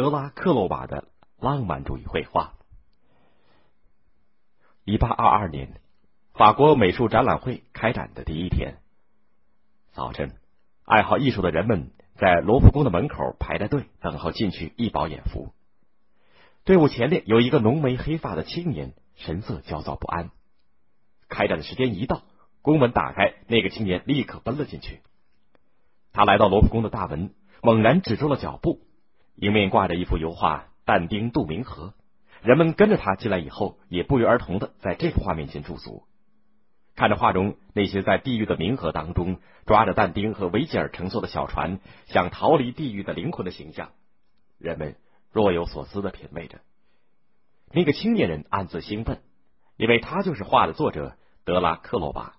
德拉克洛瓦的浪漫主义绘画。一八二二年，法国美术展览会开展的第一天，早晨，爱好艺术的人们在罗浮宫的门口排着队，等候进去一饱眼福。队伍前列有一个浓眉黑发的青年，神色焦躁不安。开展的时间一到，宫门打开，那个青年立刻奔了进去。他来到罗浮宫的大门，猛然止住了脚步。迎面挂着一幅油画《但丁渡冥河》，人们跟着他进来以后，也不约而同的在这幅画面前驻足，看着画中那些在地狱的冥河当中抓着但丁和维吉尔乘坐的小船，想逃离地狱的灵魂的形象，人们若有所思的品味着。那个青年人暗自兴奋，因为他就是画的作者德拉克洛巴。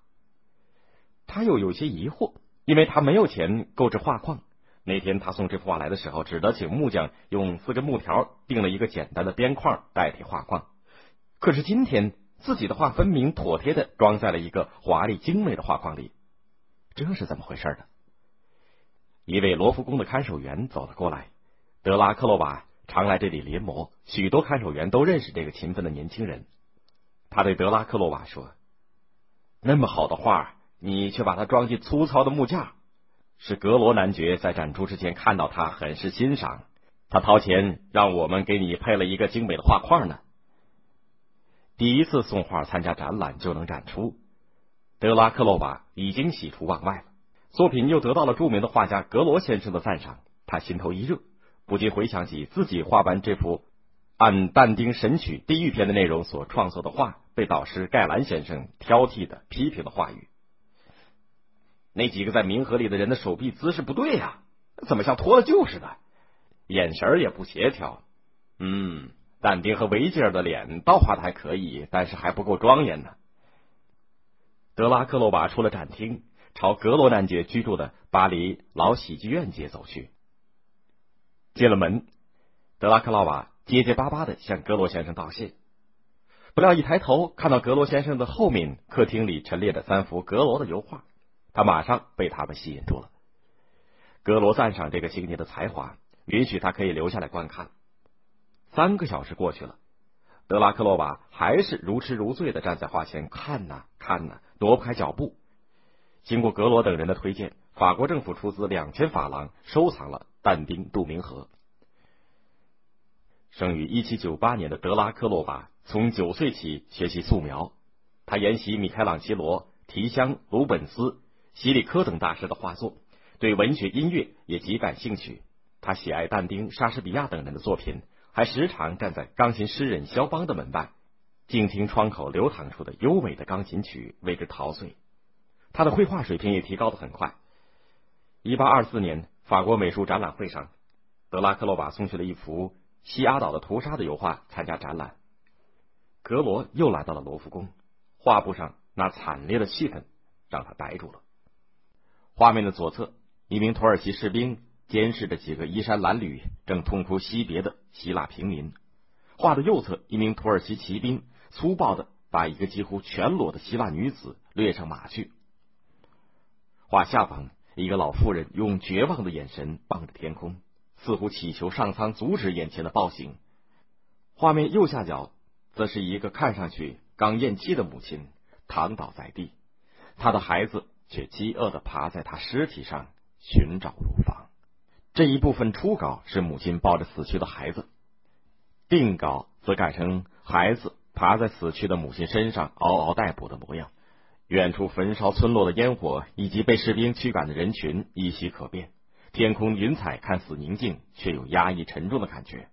他又有些疑惑，因为他没有钱购置画框。那天他送这幅画来的时候，只得请木匠用四根木条钉了一个简单的边框代替画框。可是今天自己的画分明妥帖的装在了一个华丽精美的画框里，这是怎么回事呢？一位罗浮宫的看守员走了过来。德拉克洛瓦常来这里临摹，许多看守员都认识这个勤奋的年轻人。他对德拉克洛瓦说：“那么好的画，你却把它装进粗糙的木架。”是格罗男爵在展出之前看到他很是欣赏，他掏钱让我们给你配了一个精美的画框呢。第一次送画参加展览就能展出，德拉克洛瓦已经喜出望外了。作品又得到了著名的画家格罗先生的赞赏，他心头一热，不禁回想起自己画完这幅按但丁《神曲》地狱篇的内容所创作的画，被导师盖兰先生挑剔的批评的话语。那几个在冥河里的人的手臂姿势不对呀，怎么像脱了臼似的？眼神也不协调。嗯，但丁和维吉尔的脸倒画的还可以，但是还不够庄严呢。德拉克洛瓦出了展厅，朝格罗男爵居住的巴黎老喜剧院街走去。进了门，德拉克洛瓦结结巴巴的向格罗先生道谢。不料一抬头，看到格罗先生的后面客厅里陈列着三幅格罗的油画。他马上被他们吸引住了。格罗赞赏这个青年的才华，允许他可以留下来观看。三个小时过去了，德拉克洛瓦还是如痴如醉的站在画前看呐看呐，挪不开脚步。经过格罗等人的推荐，法国政府出资两千法郎收藏了但丁杜明河。生于一七九八年的德拉克洛瓦，从九岁起学习素描，他研习米开朗基罗、提香、鲁本斯。希里科等大师的画作，对文学、音乐也极感兴趣。他喜爱但丁、莎士比亚等人的作品，还时常站在钢琴诗人肖邦的门外，静听窗口流淌出的优美的钢琴曲，为之陶醉。他的绘画水平也提高的很快。一八二四年，法国美术展览会上，德拉克洛瓦送去了一幅西阿岛的屠杀的油画参加展览。格罗又来到了罗浮宫，画布上那惨烈的气氛让他呆住了。画面的左侧，一名土耳其士兵监视着几个衣衫褴褛、正痛哭惜别的希腊平民；画的右侧，一名土耳其骑兵粗暴的把一个几乎全裸的希腊女子掠上马去。画下方，一个老妇人用绝望的眼神望着天空，似乎祈求上苍阻止眼前的暴行。画面右下角，则是一个看上去刚咽气的母亲躺倒在地，她的孩子。却饥饿的爬在他尸体上寻找乳房。这一部分初稿是母亲抱着死去的孩子，定稿则改成孩子爬在死去的母亲身上嗷嗷待哺的模样。远处焚烧村落的烟火以及被士兵驱赶的人群依稀可辨。天空云彩看似宁静，却有压抑沉重的感觉。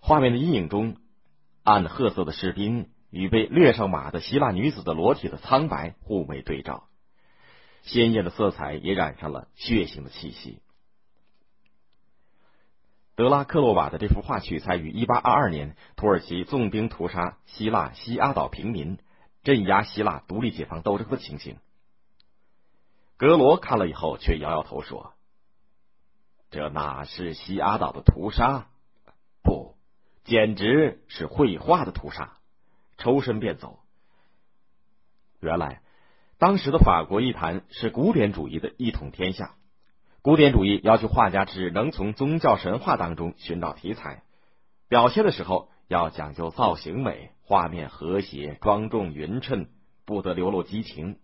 画面的阴影中，暗褐色的士兵与被掠上马的希腊女子的裸体的苍白互为对照。鲜艳的色彩也染上了血腥的气息。德拉克洛瓦的这幅画取材于一八二二年土耳其纵兵屠杀希腊西阿岛平民、镇压希腊独立解放斗争的情形。格罗看了以后，却摇摇头说：“这哪是西阿岛的屠杀？不，简直是绘画的屠杀！”抽身便走。原来。当时的法国艺坛是古典主义的一统天下，古典主义要求画家只能从宗教神话当中寻找题材，表现的时候要讲究造型美，画面和谐、庄重、匀称，不得流露激情。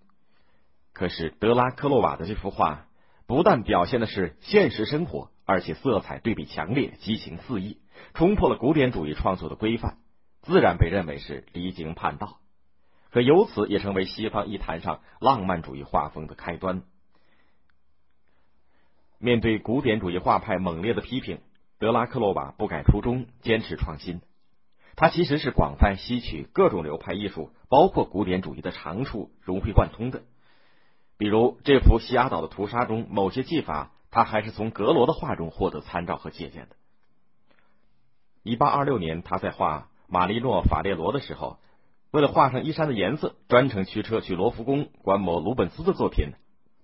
可是德拉克洛瓦的这幅画不但表现的是现实生活，而且色彩对比强烈，激情四溢，冲破了古典主义创作的规范，自然被认为是离经叛道。可由此也成为西方艺坛上浪漫主义画风的开端。面对古典主义画派猛烈的批评，德拉克洛瓦不改初衷，坚持创新。他其实是广泛吸取各种流派艺术，包括古典主义的长处，融会贯通的。比如这幅西雅岛的屠杀中，某些技法他还是从格罗的画中获得参照和借鉴的。一八二六年，他在画玛丽诺法列罗的时候，为了画上衣衫的颜色，专程驱车去罗浮宫观摩鲁本斯的作品。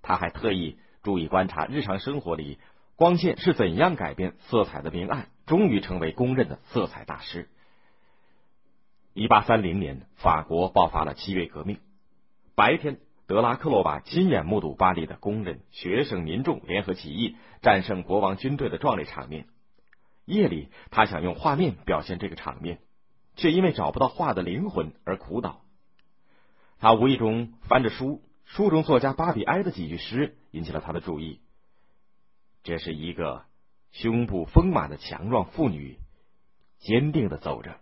他还特意。注意观察日常生活里光线是怎样改变色彩的明暗，终于成为公认的色彩大师。一八三零年，法国爆发了七月革命。白天，德拉克洛瓦亲眼目睹巴黎的工人、学生、民众联合起义，战胜国王军队的壮烈场面。夜里，他想用画面表现这个场面，却因为找不到画的灵魂而苦恼。他无意中翻着书。书中作家巴比埃的几句诗引起了他的注意。这是一个胸部丰满的强壮妇女，坚定的走着。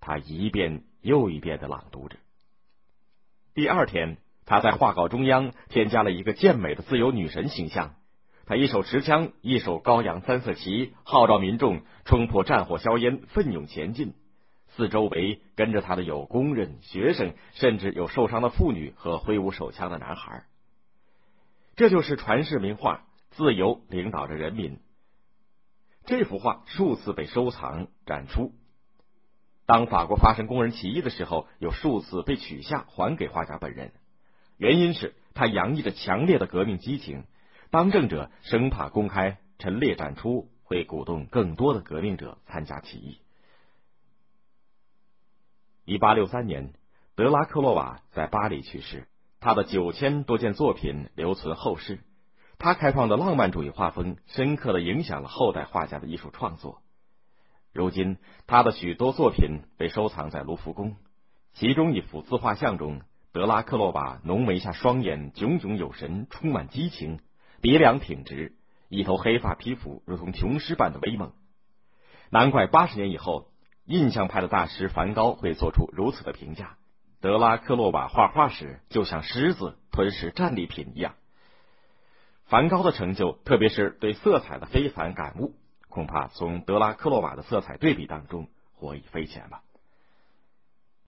他一遍又一遍的朗读着。第二天，他在画稿中央添加了一个健美的自由女神形象。他一手持枪，一手高扬三色旗，号召民众冲破战火硝烟，奋勇前进。四周围跟着他的有工人、学生，甚至有受伤的妇女和挥舞手枪的男孩。这就是传世名画《自由领导着人民》。这幅画数次被收藏展出。当法国发生工人起义的时候，有数次被取下还给画家本人。原因是他洋溢着强烈的革命激情，当政者生怕公开陈列展出会鼓动更多的革命者参加起义。一八六三年，德拉克洛瓦在巴黎去世，他的九千多件作品留存后世。他开创的浪漫主义画风，深刻的影响了后代画家的艺术创作。如今，他的许多作品被收藏在卢浮宫。其中一幅自画像中，德拉克洛瓦浓眉下双眼炯炯有神，充满激情，鼻梁挺直，一头黑发披拂，如同雄狮般的威猛。难怪八十年以后。印象派的大师梵高会做出如此的评价：德拉克洛瓦画画时就像狮子吞噬战利品一样。梵高的成就，特别是对色彩的非凡感悟，恐怕从德拉克洛瓦的色彩对比当中获益匪浅吧。